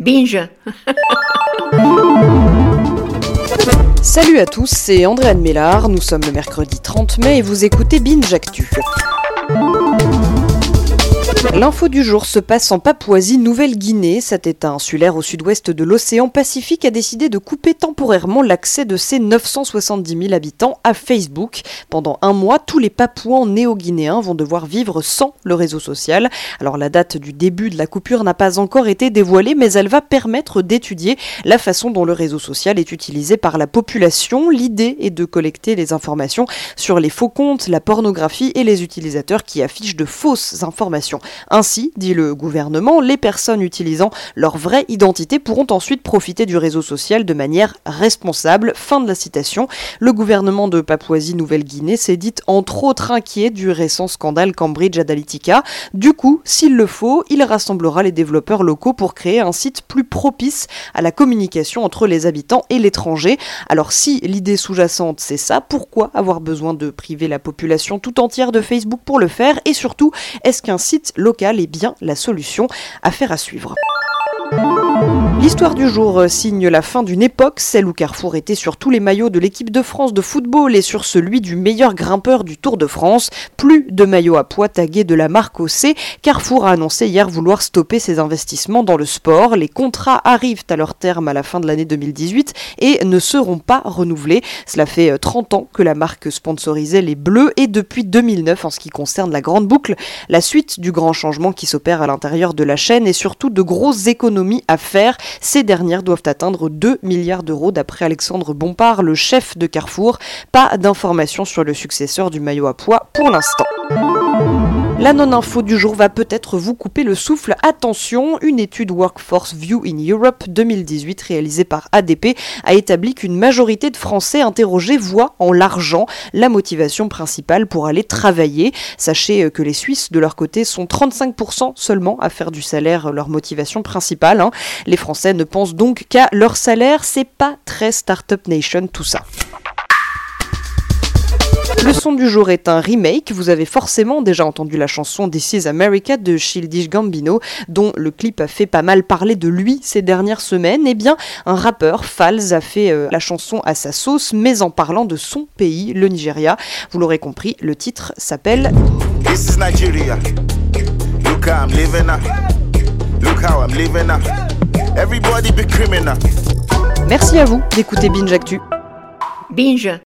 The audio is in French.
Binge. Salut à tous, c'est Andréane Mélard, nous sommes le mercredi 30 mai et vous écoutez Binge Actu. L'info du jour se passe en Papouasie-Nouvelle-Guinée. Cet État insulaire au sud-ouest de l'océan Pacifique a décidé de couper temporairement l'accès de ses 970 000 habitants à Facebook. Pendant un mois, tous les Papouans néo-guinéens vont devoir vivre sans le réseau social. Alors la date du début de la coupure n'a pas encore été dévoilée, mais elle va permettre d'étudier la façon dont le réseau social est utilisé par la population. L'idée est de collecter les informations sur les faux comptes, la pornographie et les utilisateurs qui affichent de fausses informations. Ainsi, dit le gouvernement, les personnes utilisant leur vraie identité pourront ensuite profiter du réseau social de manière responsable. Fin de la citation. Le gouvernement de Papouasie-Nouvelle-Guinée s'est dit entre autres inquiet du récent scandale Cambridge Analytica. Du coup, s'il le faut, il rassemblera les développeurs locaux pour créer un site plus propice à la communication entre les habitants et l'étranger. Alors si l'idée sous-jacente c'est ça, pourquoi avoir besoin de priver la population tout entière de Facebook pour le faire? Et surtout, est-ce qu'un site local est bien la solution. Affaire à suivre. L'histoire du jour euh, signe la fin d'une époque, celle où Carrefour était sur tous les maillots de l'équipe de France de football et sur celui du meilleur grimpeur du Tour de France. Plus de maillots à poids tagués de la marque OC. Carrefour a annoncé hier vouloir stopper ses investissements dans le sport. Les contrats arrivent à leur terme à la fin de l'année 2018 et ne seront pas renouvelés. Cela fait 30 euh, ans que la marque sponsorisait les Bleus et depuis 2009 en ce qui concerne la grande boucle, la suite du grand changement qui s'opère à l'intérieur de la chaîne et surtout de grosses économies à faire. Ces dernières doivent atteindre 2 milliards d'euros d'après Alexandre Bompard, le chef de Carrefour. Pas d'informations sur le successeur du maillot à poids pour l'instant. La non-info du jour va peut-être vous couper le souffle. Attention, une étude Workforce View in Europe 2018 réalisée par ADP a établi qu'une majorité de Français interrogés voient en l'argent la motivation principale pour aller travailler. Sachez que les Suisses, de leur côté, sont 35% seulement à faire du salaire leur motivation principale. Hein. Les Français ne pensent donc qu'à leur salaire. C'est pas très Startup Nation tout ça. Le son du jour est un remake. Vous avez forcément déjà entendu la chanson This is America de Childish Gambino, dont le clip a fait pas mal parler de lui ces dernières semaines. Eh bien, un rappeur, Falz, a fait euh, la chanson à sa sauce, mais en parlant de son pays, le Nigeria. Vous l'aurez compris, le titre s'appelle This is Nigeria. Look how I'm living Look how I'm living Everybody be criminal. Merci à vous d'écouter Binge Actu. Binge